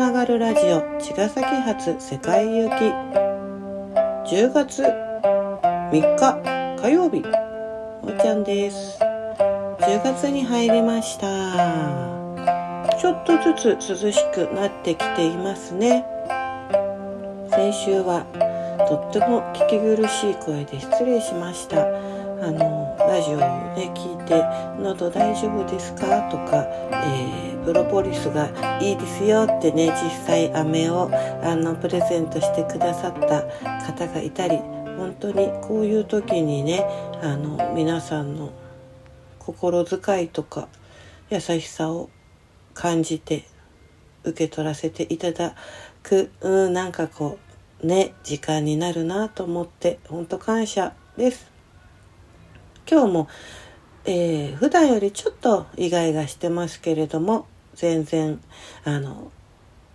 の自分とつながるラジオ茅ヶ崎発世界行き。10月3日火曜日。おーちゃんです。10月に入りました。ちょっとずつ涼しくなってきていますね。先週はとっても聞き苦しい声で失礼しました。あのラジオをね聞いて「喉大丈夫ですか?」とか、えー、プロポリスがいいですよ」ってね実際飴をあのプレゼントしてくださった方がいたり本当にこういう時にねあの皆さんの心遣いとか優しさを感じて受け取らせていただく、うん、なんかこうね時間になるなと思って本当感謝です。今日も、えー、普段よりちょっとイガイガしてますけれども全然あの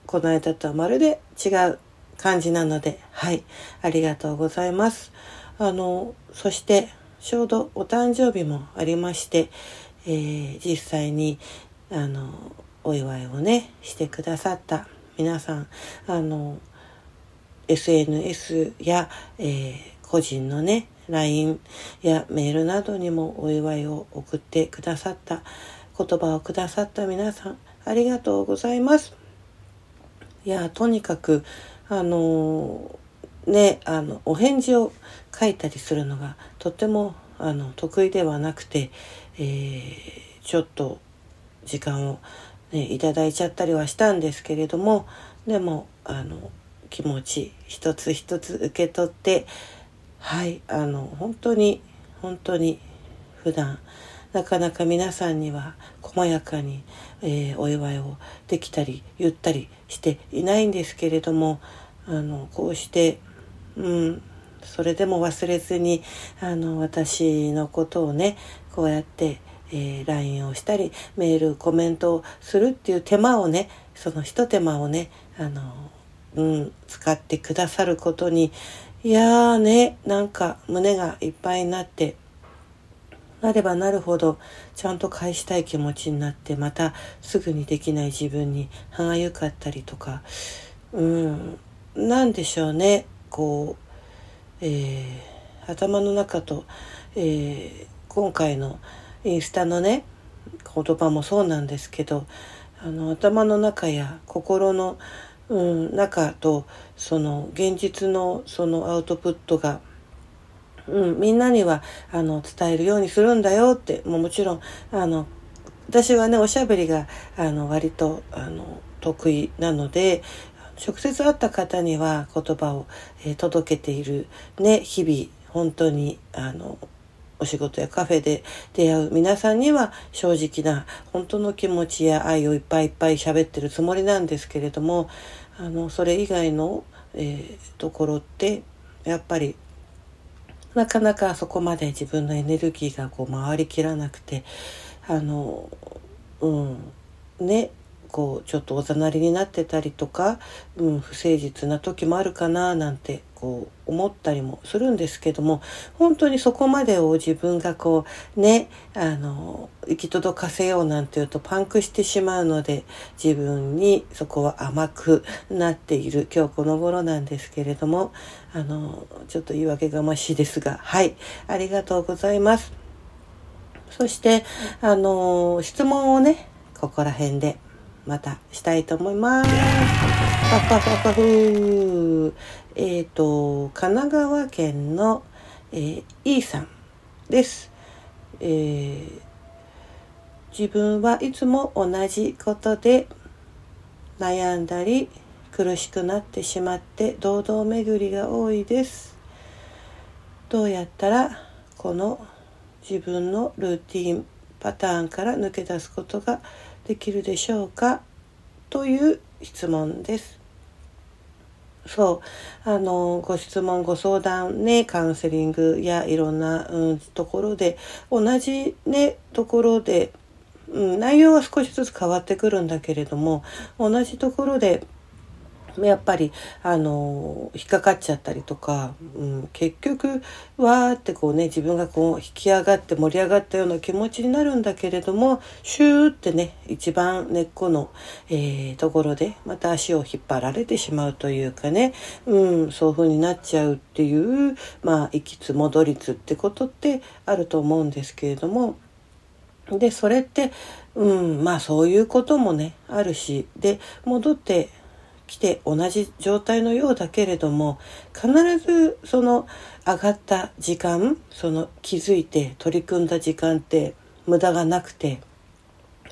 この間とはまるで違う感じなのではいありがとうございます。あのそしてちょうどお誕生日もありまして、えー、実際にあのお祝いをねしてくださった皆さんあの SNS や、えー、個人のね LINE やメールなどにもお祝いを送ってくださった言葉をくださった皆さんありがとうございます。いやとにかくあのねあのお返事を書いたりするのがとてもあの得意ではなくて、えー、ちょっと時間を、ね、いただいちゃったりはしたんですけれどもでもあの気持ち一つ一つ受け取ってはいあの本当に本当に普段なかなか皆さんには細やかに、えー、お祝いをできたり言ったりしていないんですけれどもあのこうして、うん、それでも忘れずにあの私のことをねこうやって、えー、LINE をしたりメールコメントをするっていう手間をねそのひと手間をねあの、うん、使ってくださることにいやーね、なんか胸がいっぱいになって、なればなるほどちゃんと返したい気持ちになってまたすぐにできない自分に歯がゆかったりとかうん何でしょうねこう、えー、頭の中と、えー、今回のインスタのね言葉もそうなんですけどあの頭の中や心のうん、中とその現実のそのアウトプットが、うん、みんなにはあの伝えるようにするんだよってもうもちろんあの私はねおしゃべりがあの割とあの得意なので直接会った方には言葉を、えー、届けているね日々本当にあのお仕事やカフェで出会う皆さんには正直な本当の気持ちや愛をいっぱいいっぱい喋ってるつもりなんですけれどもあのそれ以外の、えー、ところってやっぱりなかなかそこまで自分のエネルギーがこう回りきらなくてあのうんねこうちょっとおざなりになってたりとか、うん、不誠実な時もあるかななんてこう思ったりもするんですけども本当にそこまでを自分がこうねあの行き届かせようなんていうとパンクしてしまうので自分にそこは甘くなっている今日この頃なんですけれどもあのちょっと言い訳がましいですがはいありがとうございます。そしてあの質問をねここら辺でまたしたいと思います。パパパパフえっ、ー、と、神奈川県の、えー、E さんです。えー、自分はいつも同じことで悩んだり苦しくなってしまって堂々巡りが多いです。どうやったらこの自分のルーティンパターンから抜け出すことができるでしょうか？という質問です。そうあのご質問ご相談ねカウンセリングやいろんな、うん、ところで同じねところで、うん、内容は少しずつ変わってくるんだけれども同じところでやっぱりあの引っかかっちゃったりとか、うん、結局わーってこうね自分がこう引き上がって盛り上がったような気持ちになるんだけれどもシューってね一番根っこの、えー、ところでまた足を引っ張られてしまうというかね、うん、そういう風になっちゃうっていうまあ行きつ戻りつってことってあると思うんですけれどもでそれってうんまあそういうこともねあるしで戻って来て同じ状態のようだけれども必ずその上がった時間その気づいて取り組んだ時間って無駄がなくて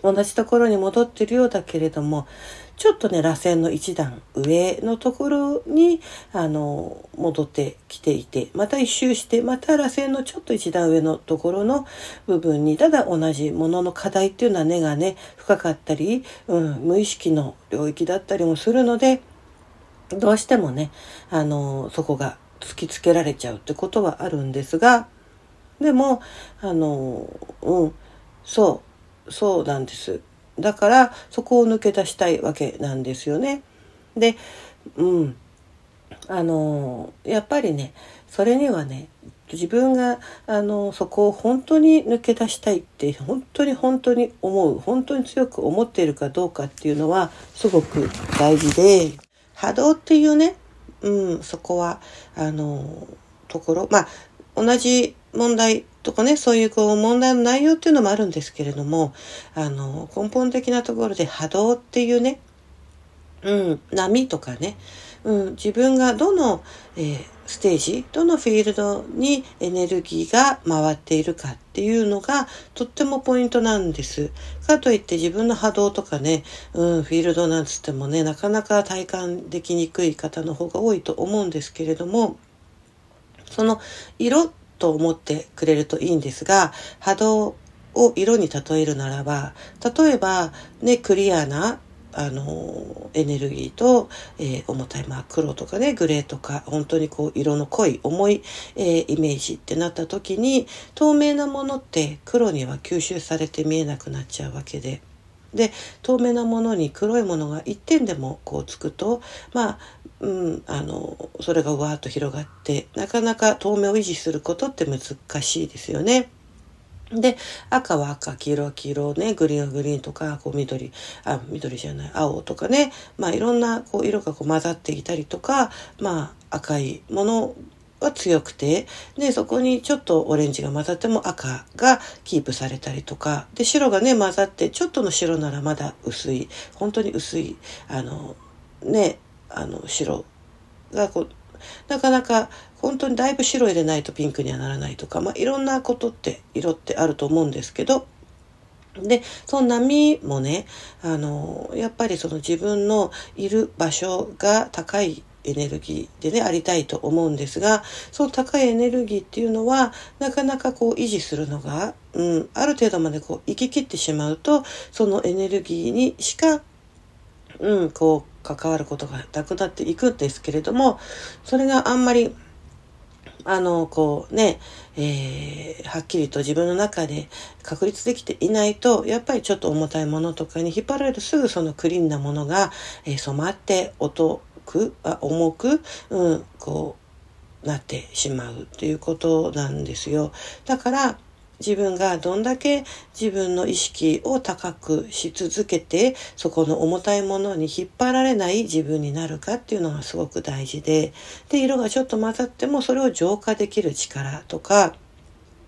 同じところに戻ってるようだけれどもちょっとね螺旋の一段上のところにあの戻ってきていてまた一周してまた螺旋のちょっと一段上のところの部分にただ同じものの課題っていうのは根がね深かったり、うん、無意識の領域だったりもするのでどうしてもねあのそこが突きつけられちゃうってことはあるんですがでもあのうんそうそうなんです。だからそこを抜け出したいわけなんですよね。で、うん。あのやっぱりねそれにはね自分があのそこを本当に抜け出したいって本当に本当に思う本当に強く思っているかどうかっていうのはすごく大事で波動っていうね、うん、そこはあのところまあ同じ問題とかね、そういうこう問題の内容っていうのもあるんですけれども、あの、根本的なところで波動っていうね、うん、波とかね、うん、自分がどの、えー、ステージ、どのフィールドにエネルギーが回っているかっていうのがとってもポイントなんです。かといって自分の波動とかね、うん、フィールドなんつってもね、なかなか体感できにくい方の方が多いと思うんですけれども、その色と思ってくれるといいんですが、波動を色に例えるならば、例えばね、クリアなあのエネルギーと、えー、重たい、まあ、黒とかねグレーとか本当にこう色の濃い重い、えー、イメージってなった時に透明なものって黒には吸収されて見えなくなっちゃうわけで。で透明なものに黒いものが一点でもこうつくとまあうん、あのそれがわーっと広がってなかなか透明を維持することって難しいですよね。で赤は赤黄色は黄色ねグリーンはグリーンとかこう緑あ緑じゃない青とかねまあいろんなこう色がこう混ざっていたりとかまあ赤いものは強くてでそこにちょっとオレンジが混ざっても赤がキープされたりとかで白がね混ざってちょっとの白ならまだ薄い本当に薄いあのねあの白がこうなかなか本当にだいぶ白入れないとピンクにはならないとか、まあ、いろんなことって色ってあると思うんですけどでその波もねあのやっぱりその自分のいる場所が高いエネルギーでねありたいと思うんですがその高いエネルギーっていうのはなかなかこう維持するのが、うん、ある程度までこう行き切ってしまうとそのエネルギーにしか、うん、こう関わることがなくなっていくんですけれどもそれがあんまりあのこうね、えー、はっきりと自分の中で確立できていないとやっぱりちょっと重たいものとかに引っ張られるとすぐそのクリーンなものが、えー、染まって音くあ重く、うん、こうなってしまうということなんですよ。だから自分がどんだけ自分の意識を高くし続けてそこの重たいものに引っ張られない自分になるかっていうのがすごく大事でで色がちょっと混ざってもそれを浄化できる力とか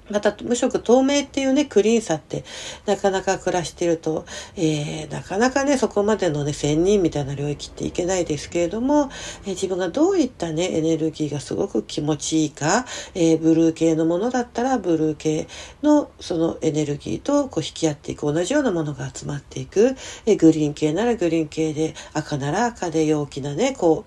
また無色透明っていうね、クリーンさってなかなか暮らしてると、えー、なかなかね、そこまでのね、仙人みたいな領域っていけないですけれども、えー、自分がどういったね、エネルギーがすごく気持ちいいか、えー、ブルー系のものだったら、ブルー系のそのエネルギーとこう引き合っていく同じようなものが集まっていく、え、グリーン系ならグリーン系で、赤なら赤で陽気なね、こ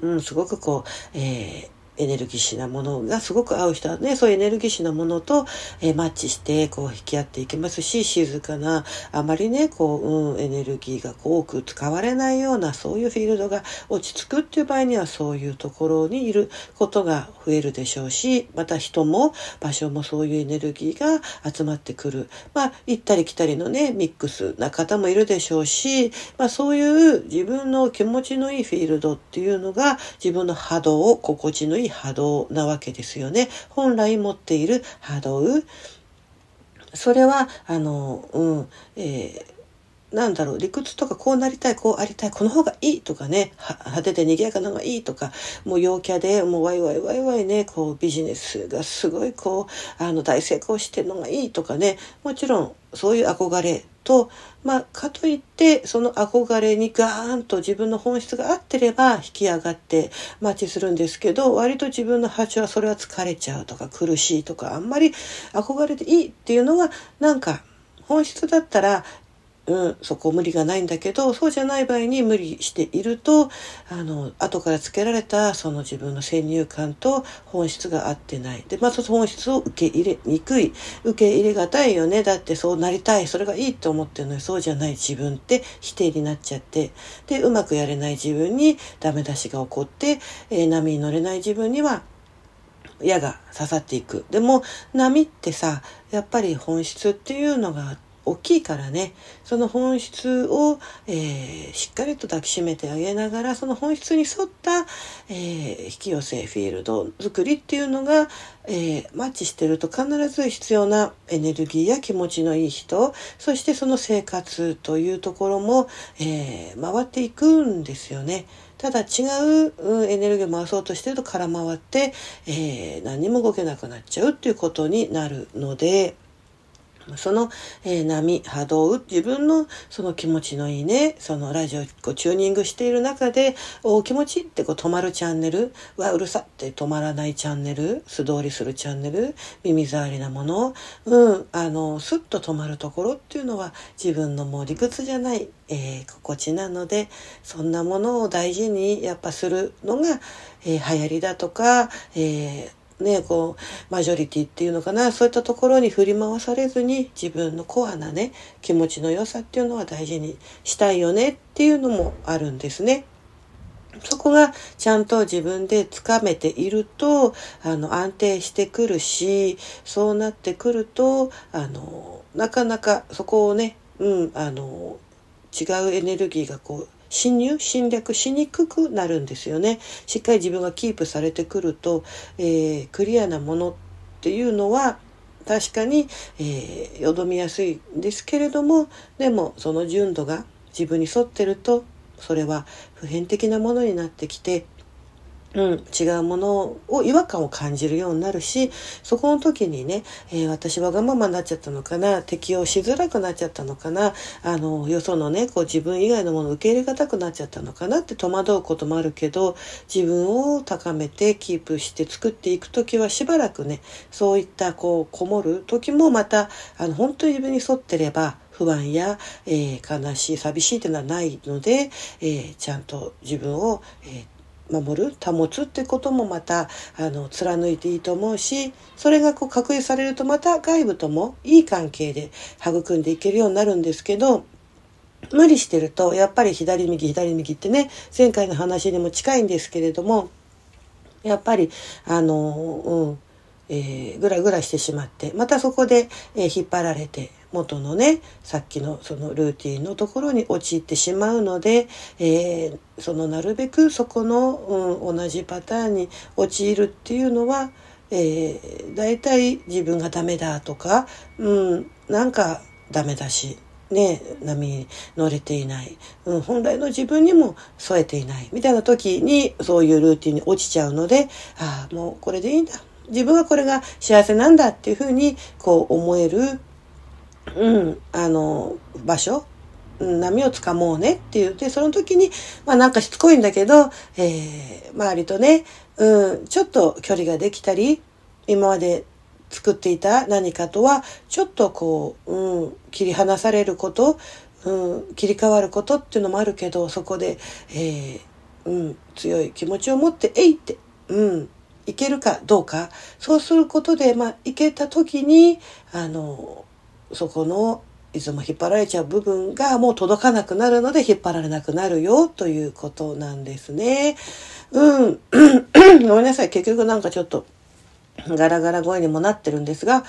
う、うん、すごくこう、えーエネルギッシュなものがすごく合う人はね、そういうエネルギッシュなものと、えー、マッチして、こう、引き合っていきますし、静かな、あまりね、こう、うん、エネルギーがこう多く使われないような、そういうフィールドが落ち着くっていう場合には、そういうところにいることが増えるでしょうし、また人も、場所もそういうエネルギーが集まってくる。まあ、行ったり来たりのね、ミックスな方もいるでしょうし、まあ、そういう自分の気持ちのいいフィールドっていうのが、自分の波動を心地のいい波動なわけですよね。本来持っている波動。それは、あの、うん、えーなんだろう、理屈とかこうなりたい、こうありたい、この方がいいとかね、派手で賑やかなのがいいとか、もう陽キャで、もうワイワイワイワイね、こうビジネスがすごいこう、あの大成功してるのがいいとかね、もちろんそういう憧れと、まあ、かといってその憧れにガーンと自分の本質が合ってれば引き上がってマッチするんですけど割と自分の波長はそれは疲れちゃうとか苦しいとかあんまり憧れていいっていうのはなんか本質だったらうん、そこ無理がないんだけどそうじゃない場合に無理しているとあの後からつけられたその自分の先入観と本質が合ってない。でまず、あ、本質を受け入れにくい。受け入れがたいよね。だってそうなりたい。それがいいと思ってるのにそうじゃない自分って否定になっちゃって。でうまくやれない自分にダメ出しが起こって、えー、波に乗れない自分には矢が刺さっていく。でも波ってさやっぱり本質っていうのが大きいからねその本質を、えー、しっかりと抱きしめてあげながらその本質に沿った、えー、引き寄せフィールド作りっていうのが、えー、マッチしてると必ず必要なエネルギーや気持ちのいい人そしてその生活というところも、え回っていくんですよね。ただ違うエネルギーを回そうとしてると空回って、え何にも動けなくなっちゃうっていうことになるので、その、えー、波、波動、自分のその気持ちのいいね、そのラジオをチューニングしている中で、お気持ちってこう止まるチャンネル、はうるさって止まらないチャンネル、素通りするチャンネル、耳障りなもの、うん、あの、スッと止まるところっていうのは自分のもう理屈じゃない、えー、心地なので、そんなものを大事にやっぱするのが、えー、流行りだとか、えーね、こう、マジョリティっていうのかな、そういったところに振り回されずに自分のコアなね、気持ちの良さっていうのは大事にしたいよねっていうのもあるんですね。そこがちゃんと自分でつかめていると、あの、安定してくるし、そうなってくると、あの、なかなかそこをね、うん、あの、違うエネルギーがこう、侵入侵略しにくくなるんですよね。しっかり自分がキープされてくると、えー、クリアなものっていうのは確かに、えー、よどみやすいんですけれどもでもその純度が自分に沿ってるとそれは普遍的なものになってきてうん、違うものを違和感を感じるようになるしそこの時にね、えー、私わがままになっちゃったのかな適応しづらくなっちゃったのかなあのよそのねこう自分以外のものを受け入れがたくなっちゃったのかなって戸惑うこともあるけど自分を高めてキープして作っていく時はしばらくねそういったこうこもる時もまたあの本当に自分に沿ってれば不安や、えー、悲しい寂しいっていうのはないので、えー、ちゃんと自分を、えー守る保つってこともまたあの貫いていいと思うしそれがこう確認されるとまた外部ともいい関係で育んでいけるようになるんですけど無理してるとやっぱり左右左右ってね前回の話にも近いんですけれどもやっぱりあのうんえー、ぐらぐらしてしまってまたそこで、えー、引っ張られて元のねさっきのそのルーティンのところに陥ってしまうので、えー、そのなるべくそこの、うん、同じパターンに陥るっていうのは、えー、大体自分がダメだとか、うん、なんかダメだしね、波に乗れていない、うん、本来の自分にも添えていないみたいな時にそういうルーティンに落ちちゃうのでああもうこれでいいんだ自分はこれが幸せなんだっていうふうにこう思えるうん、あの、場所、波をつかもうねって言って、その時に、まあなんかしつこいんだけど、えー、周りとね、うん、ちょっと距離ができたり、今まで作っていた何かとは、ちょっとこう、うん、切り離されること、うん、切り替わることっていうのもあるけど、そこで、えー、うん、強い気持ちを持って、えいって、うん、いけるかどうかそうすることで、まあ、いけた時にあのそこのいつも引っ張られちゃう部分がもう届かなくなるので引っ張られなくなるよということなんですね。うん。ごめんなさい。結局なんかちょっとガラガラ声にもなってるんですが、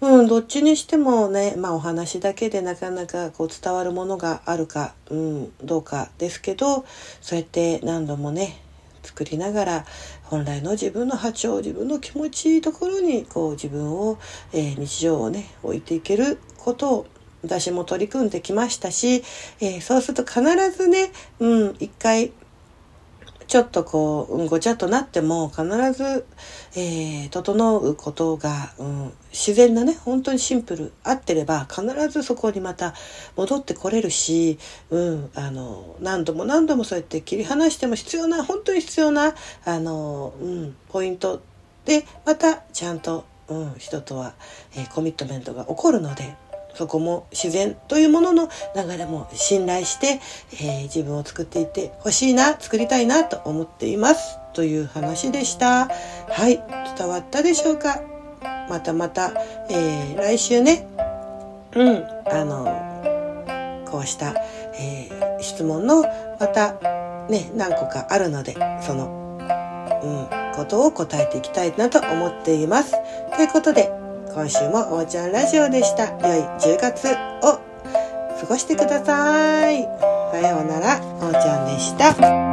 うん、どっちにしてもね、まあお話だけでなかなかこう伝わるものがあるか、うん、どうかですけど、そうやって何度もね、作りながら本来の自分の波長自分の気持ちいいところにこう自分を、えー、日常をね置いていけることを私も取り組んできましたし、えー、そうすると必ずね、うん、一回ちょっとこう、ごちゃっとなっても必ず、えー、整うことが、うん、自然なね、本当にシンプル、合ってれば必ずそこにまた戻ってこれるし、うん、あの、何度も何度もそうやって切り離しても必要な、本当に必要な、あの、うん、ポイントで、またちゃんと、うん、人とは、えー、コミットメントが起こるので、そこも自然というものの流れも信頼して、えー、自分を作っていってほしいな作りたいなと思っていますという話でした。はい伝わったでしょうか？またまた、えー、来週ね。うんあのこうした、えー、質問のまたね何個かあるのでその、うん、ことを答えていきたいなと思っています。ということで今週もおーちゃんラジオでした。良い10月を過ごしてください。さようなら、おーちゃんでした。